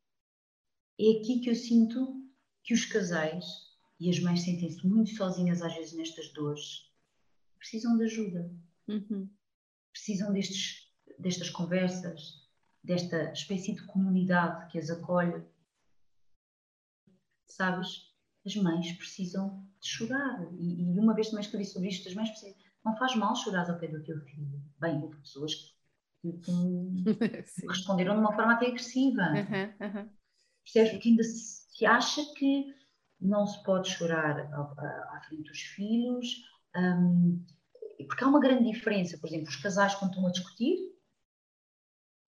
É aqui que eu sinto que os casais e as mães sentem-se muito sozinhas às vezes nestas dores. Precisam de ajuda. Uhum. Precisam destes destas conversas, desta espécie de comunidade que as acolhe. Sabes? As mães precisam de chorar. E, e uma vez também escrevi sobre isto: as mães precisam. Não faz mal chorar ao pé do teu filho. Bem, houve pessoas que, que responderam de uma forma até agressiva. Uhum, uhum. Percebes? Porque ainda se acha que não se pode chorar à, à frente dos filhos. Um, porque há uma grande diferença, por exemplo, os casais quando estão a discutir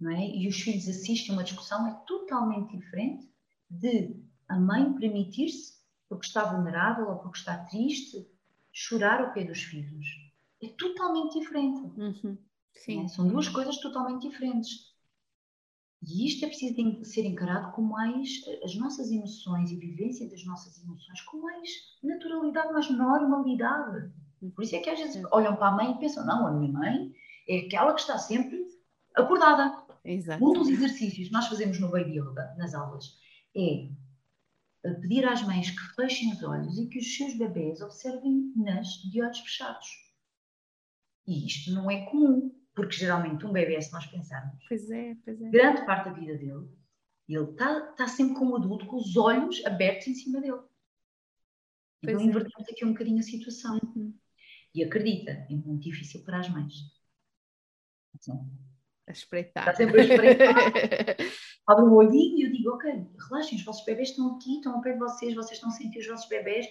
não é? e os filhos assistem a uma discussão, é totalmente diferente de a mãe permitir-se, porque está vulnerável ou porque está triste, chorar ao pé dos filhos. Totalmente diferente. Uhum. É? São duas coisas totalmente diferentes. E isto é preciso ser encarado com mais as nossas emoções e vivência das nossas emoções com mais naturalidade, mais normalidade. Por isso é que às vezes olham para a mãe e pensam: não, a minha mãe é aquela que está sempre acordada. Exato. Um dos exercícios que nós fazemos no Baby Yoga, nas aulas, é pedir às mães que fechem os olhos e que os seus bebês observem-nas de olhos fechados. E isto não é comum, porque geralmente um bebê, se nós pensarmos, pois é, pois é. grande parte da vida dele, ele está tá sempre como adulto com os olhos abertos em cima dele. Pois então é. invertemos aqui um bocadinho a situação. Uhum. E acredita, é muito difícil para as mães. Assim, a espreitar. Está sempre a espreitar. Abre o olhinho e eu digo, ok, relaxem, os vossos bebês estão aqui, estão ao pé de vocês, vocês estão a sentir os vossos bebês.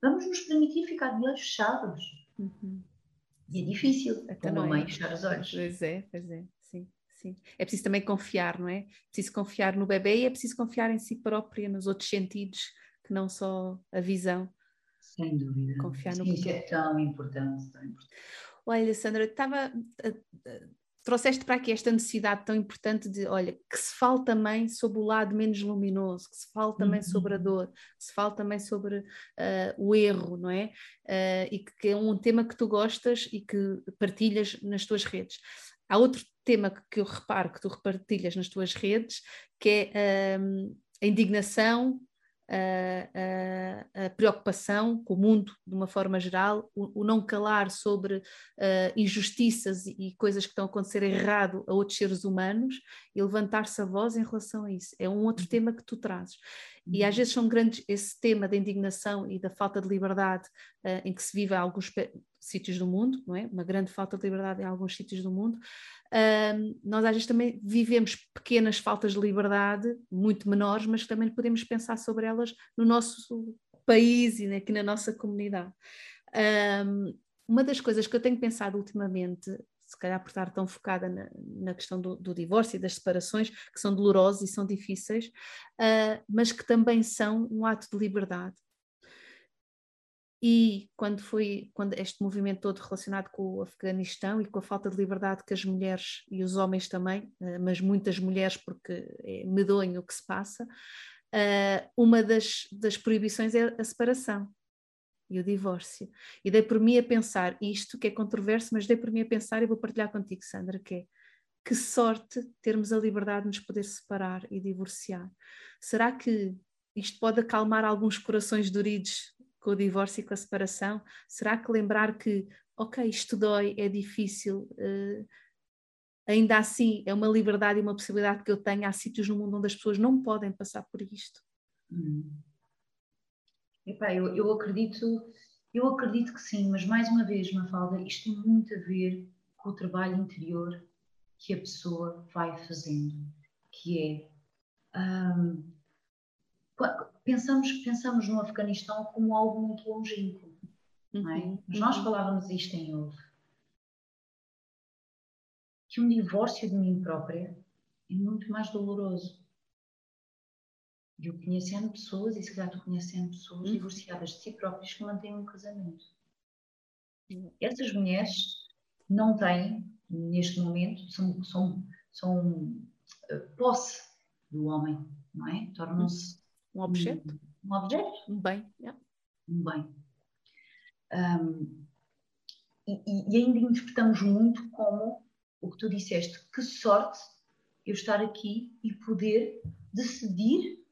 Vamos nos permitir ficar de olhos fechados. Uhum. E é difícil, é uma mãe fechar os olhos. Pois é, pois é, sim. Sim. É preciso também confiar, não é? É preciso confiar no bebê e é preciso confiar em si própria, nos outros sentidos, que não só a visão. Sem dúvida. Confiar no Isso é tão importante, tão importante. Olha, Sandra, estava. Trouxeste para aqui esta necessidade tão importante de, olha, que se fale também sobre o lado menos luminoso, que se fale também uhum. sobre a dor, que se fale também sobre uh, o erro, não é? Uh, e que, que é um tema que tu gostas e que partilhas nas tuas redes. Há outro tema que, que eu reparo que tu repartilhas nas tuas redes, que é uh, a indignação a, a, preocupação com o mundo de uma forma geral, o, o não calar sobre uh, injustiças e coisas que estão a acontecer errado a outros seres humanos e levantar-se a voz em relação a isso. É um outro uhum. tema que tu trazes. E às uhum. vezes são grandes, esse tema da indignação e da falta de liberdade uh, em que se vive em alguns sítios do mundo, não é? Uma grande falta de liberdade em alguns sítios do mundo, Uh, nós às vezes também vivemos pequenas faltas de liberdade, muito menores, mas também podemos pensar sobre elas no nosso país e aqui na nossa comunidade. Um, uma das coisas que eu tenho pensado ultimamente, se calhar por estar tão focada na, na questão do, do, divórcio e das separações, que são dolorosas e são difíceis, uh, mas que também são um ato de liberdade e quando foi quando este movimento todo relacionado com o Afeganistão e com a falta de liberdade que as mulheres e os homens também, eh, mas muitas mulheres porque é medonho o que se passa, eh, uma das, das proibições é a separação e o divórcio. E dei por mim a pensar, isto que é controverso, mas dei por mim a pensar e vou partilhar contigo, Sandra, que é que sorte termos a liberdade de nos poder separar e divorciar. Será que isto pode acalmar alguns corações doridos com o divórcio e com a separação? Será que lembrar que, ok, isto dói, é difícil, uh, ainda assim é uma liberdade e uma possibilidade que eu tenho? Há sítios no mundo onde as pessoas não podem passar por isto. Hum. Epá, eu, eu acredito, eu acredito que sim, mas mais uma vez, Mafalda, isto tem muito a ver com o trabalho interior que a pessoa vai fazendo, que é um, pensamos, pensamos no Afeganistão como algo muito longínquo, é? Uhum. Mas nós uhum. falávamos isto em off. Que um divórcio de mim própria é muito mais doloroso. Eu conhecendo pessoas, e se calhar tu conhecendo pessoas uhum. divorciadas de si próprias que mantêm um casamento. Uhum. Essas mulheres não têm, neste momento, são, são, são uh, posse do homem, não é? Tornam-se um objeto? Um, objeto? Um bem. Yeah. Um bem. Um, e, e, ainda interpretamos muito como o que tu disseste, que sorte eu estar aqui e poder decidir,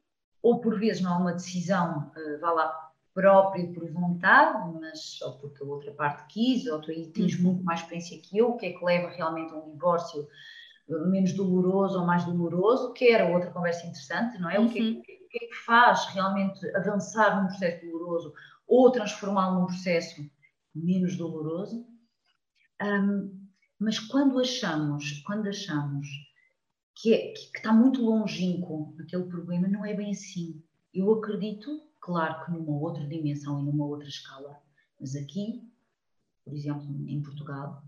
ou por vezes não há uma decisão, uh, vá lá, própria por vontade, mas ou porque a outra parte quis, ou tu aí tens uhum. muito mais experiência que eu, o que é que leva realmente a um divórcio menos doloroso ou mais doloroso, que era outra conversa interessante, não é? Uhum. O, que é, o que é que faz realmente avançar num processo doloroso ou transformá-lo num processo menos doloroso? Um, mas quando achamos, quando achamos que, é, que, que está muito longínquo aquele problema, não é bem assim. Eu acredito, claro que numa outra dimensão e numa outra escala, mas aqui, por exemplo, em Portugal,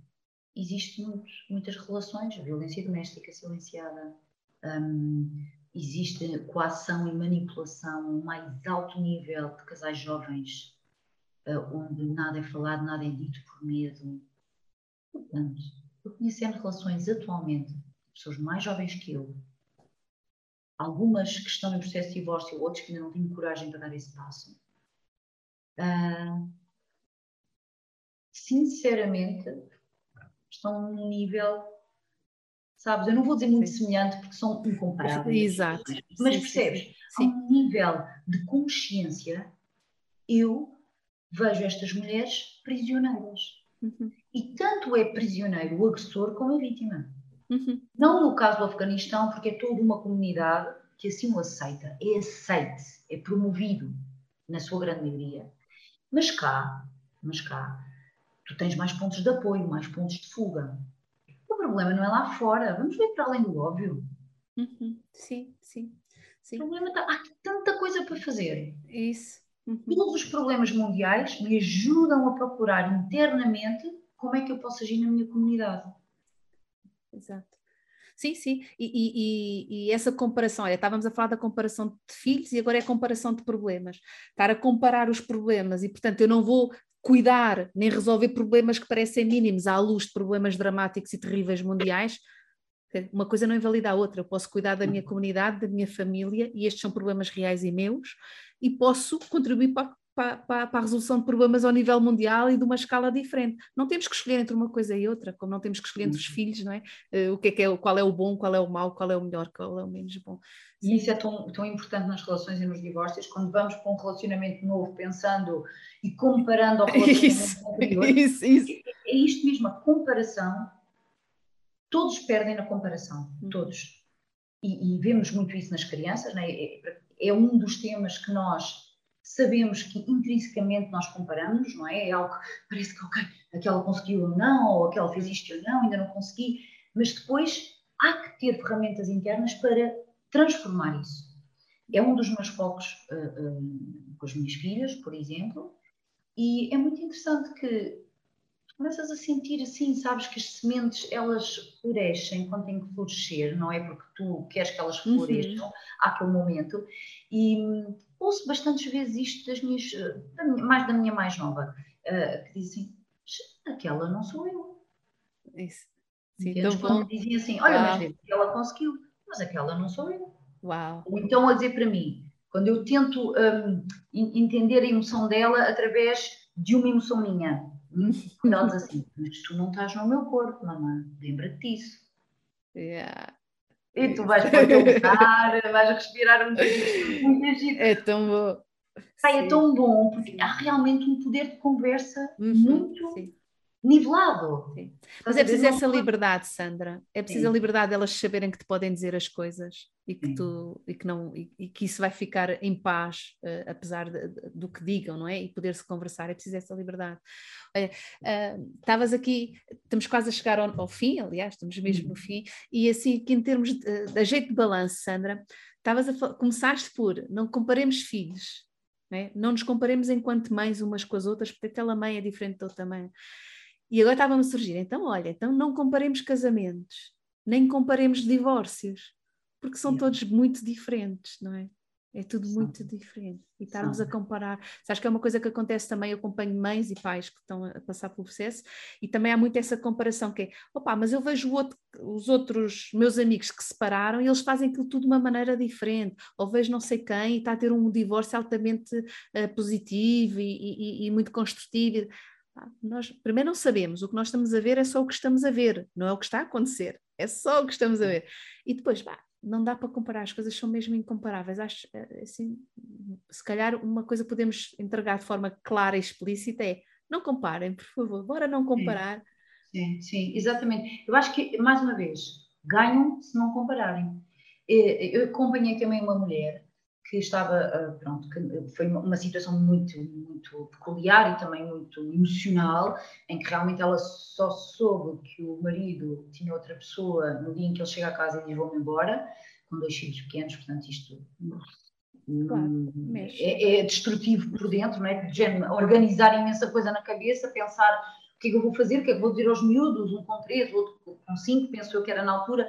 existem muitas relações, violência doméstica silenciada, um, existe coação e manipulação a um mais alto nível de casais jovens, uh, onde nada é falado, nada é dito por medo. Portanto, eu conhecendo relações atualmente pessoas mais jovens que eu, algumas que estão em processo de divórcio, outras que ainda não têm coragem para dar esse passo. Uh, sinceramente, estão num nível, sabes, eu não vou dizer muito sim. semelhante porque são incomparáveis. Exato. Mas sim, percebes? Sim, um nível de consciência, eu vejo estas mulheres prisioneiras. Uhum. E tanto é prisioneiro o agressor como a vítima. Uhum. Não no caso do Afeganistão, porque é toda uma comunidade que assim o aceita, é aceite, é promovido, na sua grande maioria. Mas cá, mas cá, tu tens mais pontos de apoio, mais pontos de fuga. O problema não é lá fora, vamos ver para além do óbvio. Uhum. Sim, sim, sim. O problema está, há tanta coisa para fazer. Isso. Uhum. Todos os problemas mundiais me ajudam a procurar internamente como é que eu posso agir na minha comunidade. Exato. Sim, sim, e, e, e, essa comparação, olha, estávamos a falar da comparação de filhos e agora é a comparação de problemas. Estar a comparar os problemas e, portanto, eu não vou cuidar nem resolver problemas que parecem mínimos à luz de problemas dramáticos e terríveis mundiais. Uma coisa não invalida a outra. Eu posso cuidar da minha comunidade, da minha família, e estes são problemas reais e meus, e posso contribuir para, para, para, para, a resolução de problemas ao nível mundial e de uma escala diferente. Não temos que escolher entre uma coisa e outra, como não temos que escolher entre os uhum. filhos, não é? Uh, o que é, que é qual é o bom, qual é o mau, qual é o melhor, qual é o menos bom. E isso é tão, tão importante nas relações e nos divórcios, quando vamos para um relacionamento novo pensando e comparando ao relacionamento isso, anterior. Isso, isso. É, é isto mesmo, a comparação. Todos perdem na comparação, hum. todos. E, e, vemos muito isso nas crianças, né? é, é um dos temas que nós sabemos que intrinsecamente nós comparamos, não é? É algo que parece que, ok, aquela conseguiu ou não, ou aquela fez isto ou não, ainda não consegui, mas depois há que ter ferramentas internas para transformar isso. É um dos meus focos uh, uh, com as minhas filhas, por exemplo, e é muito interessante que começas a sentir assim, sabes que as sementes elas florescem quando têm que florescer, não é porque tu queres que elas uhum. floresçam uhum. àquele momento. E hum, ouço bastantes vezes isto das minhas, da minha, mais da minha mais nova, uh, que dizem, aquela não sou eu. Isso. Sim, então, quando dizem assim, olha, Uau. mas ela conseguiu, mas aquela não sou eu. Uau. Ou então a dizer para mim, quando eu tento um, entender a emoção dela através de uma emoção minha, ela diz assim, mas tu não estás no meu corpo, mamãe, lembra-te disso. Yeah. E tu vais para lugar, vais respirar um bocadinho. É tão bom. Ai, é tão bom, porque há realmente um poder de conversa uhum, muito sim. Nivelado. Sim. Mas é preciso essa liberdade, Sandra. É preciso sim. a liberdade delas saberem que te podem dizer as coisas e que, tu, e que, não, e, e que isso vai ficar em paz, uh, apesar de, de, do que digam, não é? E poder-se conversar, é preciso essa liberdade. Olha, uh, estavas aqui, estamos quase a chegar ao, ao, fim, aliás, estamos mesmo no uhum. fim, e assim, que em termos de, de jeito de balanço, Sandra, estavas a começaste por não comparemos filhos, não, é? não nos comparemos enquanto mães umas com as outras, porque aquela mãe é diferente da outra mãe. E agora estava-me a surgir, então olha, então não comparemos casamentos, nem comparemos divórcios porque são todos muito diferentes, não é? É tudo muito diferente. E estarmos a comparar. Sabes que é uma coisa que acontece também, eu acompanho mães e pais que estão a passar pelo processo, e também há muito essa comparação que é, opa, mas eu vejo outro, os outros meus amigos que se separaram e eles fazem aquilo tudo de uma maneira diferente. Ou vejo não sei quem e está a ter um divórcio altamente uh, positivo e, e, e, muito construtivo. Nós primeiro não sabemos, o que nós estamos a ver é só o que estamos a ver, não é o que está a acontecer, é só o que estamos a ver. E depois, pá, não dá para comparar, as coisas são mesmo incomparáveis. Acho, eh, assim, se calhar uma coisa podemos entregar de forma clara e explícita é não comparem, por favor, bora não comparar. Sim, sim, sim exatamente. Eu acho que, mais uma vez, ganham se não compararem. Eu acompanhei também uma mulher que estava, ah, pronto, que foi uma situação muito, muito peculiar e também muito emocional, em que realmente ela só soube que o marido tinha outra pessoa no dia em que ele chega a casa e diz vou-me embora, com dois filhos pequenos, portanto isto claro, hum, é, é, destrutivo por dentro, não é? De organizar imensa coisa na cabeça, pensar o que é que eu vou fazer, o que é que vou dizer aos miúdos, um com três, outro com cinco, penso eu que era na altura,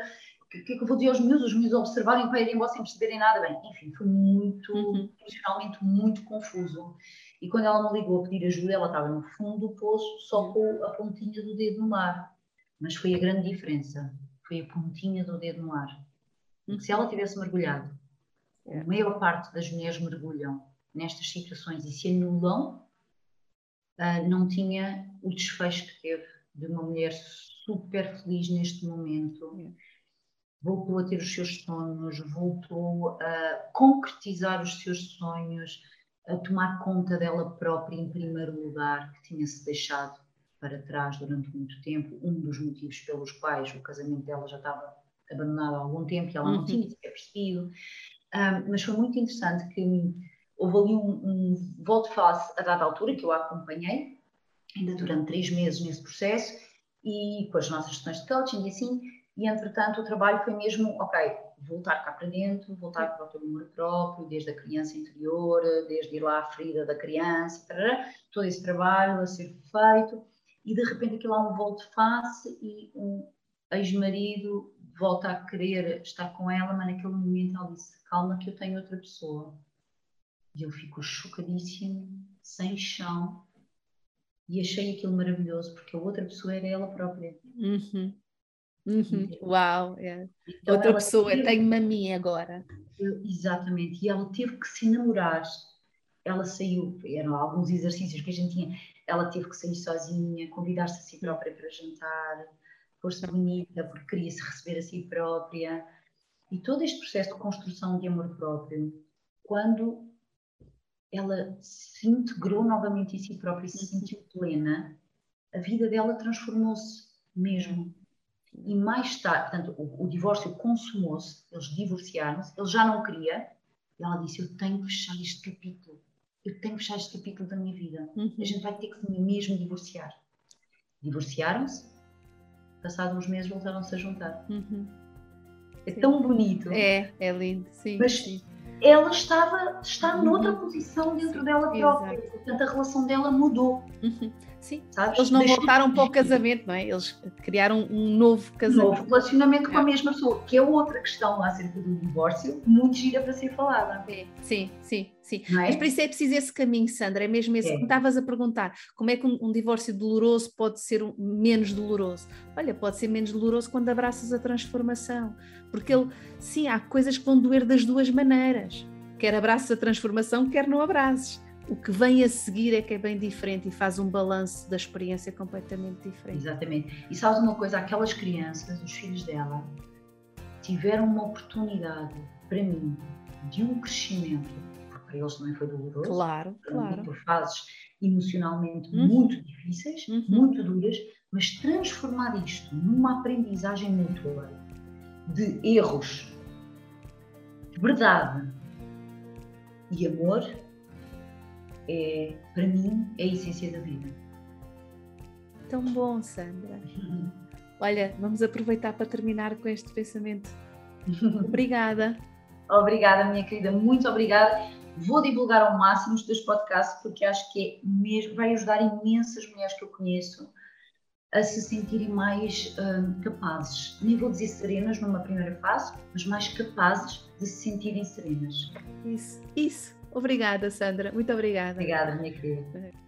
o que é que eu vou dizer aos miúdos, os miúdos observarem para irem embora sem perceberem nada bem. Enfim, foi muito, uhum. emocionalmente muito confuso. E quando ela me ligou a pedir ajuda, ela estava no fundo do poço, só com a pontinha do dedo no mar. Mas foi a grande diferença. Foi a pontinha do dedo no. Uhum. Se ela tivesse mergulhado, é. a maior parte das mulheres mergulham nestas situações e se anulam, uh, não tinha o desfecho que teve de uma mulher super feliz neste momento. Voltou a ter os seus sonhos, voltou a concretizar os seus sonhos, a tomar conta dela própria em primeiro lugar, que tinha-se deixado para trás durante muito tempo, um dos motivos pelos quais o casamento dela já estava abandonado há algum tempo e ela não uhum. tinha sequer percebido. Um, mas foi muito interessante que houve ali um, um volte-face a dada altura, que eu a acompanhei, ainda durante três meses nesse processo, e com as nossas sessões de coaching e assim, e entretanto o trabalho foi mesmo, ok, voltar cá para dentro, voltar para o teu número próprio, desde a criança interior, desde ir lá à ferida da criança, todo esse trabalho a ser feito, e de repente aquilo há um volte-face e um ex-marido volta a querer estar com ela, mas naquele momento ela disse, calma que eu tenho outra pessoa. E eu fico chocadíssimo, sem chão, e achei aquilo maravilhoso, porque a outra pessoa era ela própria. Uhum. Uhum. Uau, é. Então, outra pessoa, teve... tenho-me a mim agora. Exatamente, e ela teve que se namorar. Ela saiu, eram alguns exercícios que a gente tinha. Ela teve que sair sozinha, convidar-se a si própria para jantar, pôr-se bonita porque queria se receber a si própria. E todo este processo de construção de amor próprio, quando ela se integrou novamente em si própria e se uhum. sentiu plena, a vida dela transformou-se mesmo e mais tarde, portanto, o, o divórcio consumou-se, eles divorciaram-se, ele já não queria, e ela disse: Eu tenho que fechar este capítulo, eu tenho que fechar este capítulo da minha vida, uhum. a gente vai ter que mesmo divorciar. Divorciaram-se, passados uns meses voltaram-se a juntar. Uhum. É sim. tão bonito. É, é lindo, sim. Mas sim. ela estava, está uhum. noutra posição dentro sim, dela própria, exato. portanto a relação dela mudou. Uhum. Sim, Sabes? eles não Deixa voltaram para o casamento, não é? Eles criaram um novo casamento. Um novo relacionamento com a é. mesma pessoa, que é outra questão acerca do divórcio, muito gira para ser falada. Sim, sim, sim. É? Mas por isso é preciso esse caminho, Sandra, é mesmo esse. É. Como estavas a perguntar, como é que um, um divórcio doloroso pode ser um, menos doloroso? Olha, pode ser menos doloroso quando abraças a transformação, porque ele, sim, há coisas que vão doer das duas maneiras. Quer abraças a transformação, quer não abraçes o que vem a seguir é que é bem diferente e faz um balanço da experiência completamente diferente. Exatamente. E sabes uma coisa? Aquelas crianças, os filhos dela, tiveram uma oportunidade, para mim, de um crescimento, porque para eles também foi doloroso. Claro, claro. Por fases emocionalmente uhum. muito difíceis, uhum. muito duras, mas transformar isto numa aprendizagem mútua de erros, de verdade e amor é, para mim, é a essência da vida. Tão bom, Sandra. Olha, vamos aproveitar para terminar com este pensamento. Obrigada. obrigada, minha querida, muito obrigada. Vou divulgar ao máximo os teus podcasts porque acho que é mesmo, vai ajudar imensas mulheres que eu conheço a se sentirem mais hum, capazes, nem vou dizer serenas numa primeira fase, mas mais capazes de se sentirem serenas. Isso, isso. Obrigada, Sandra. Muito obrigada. Obrigada, minha querida.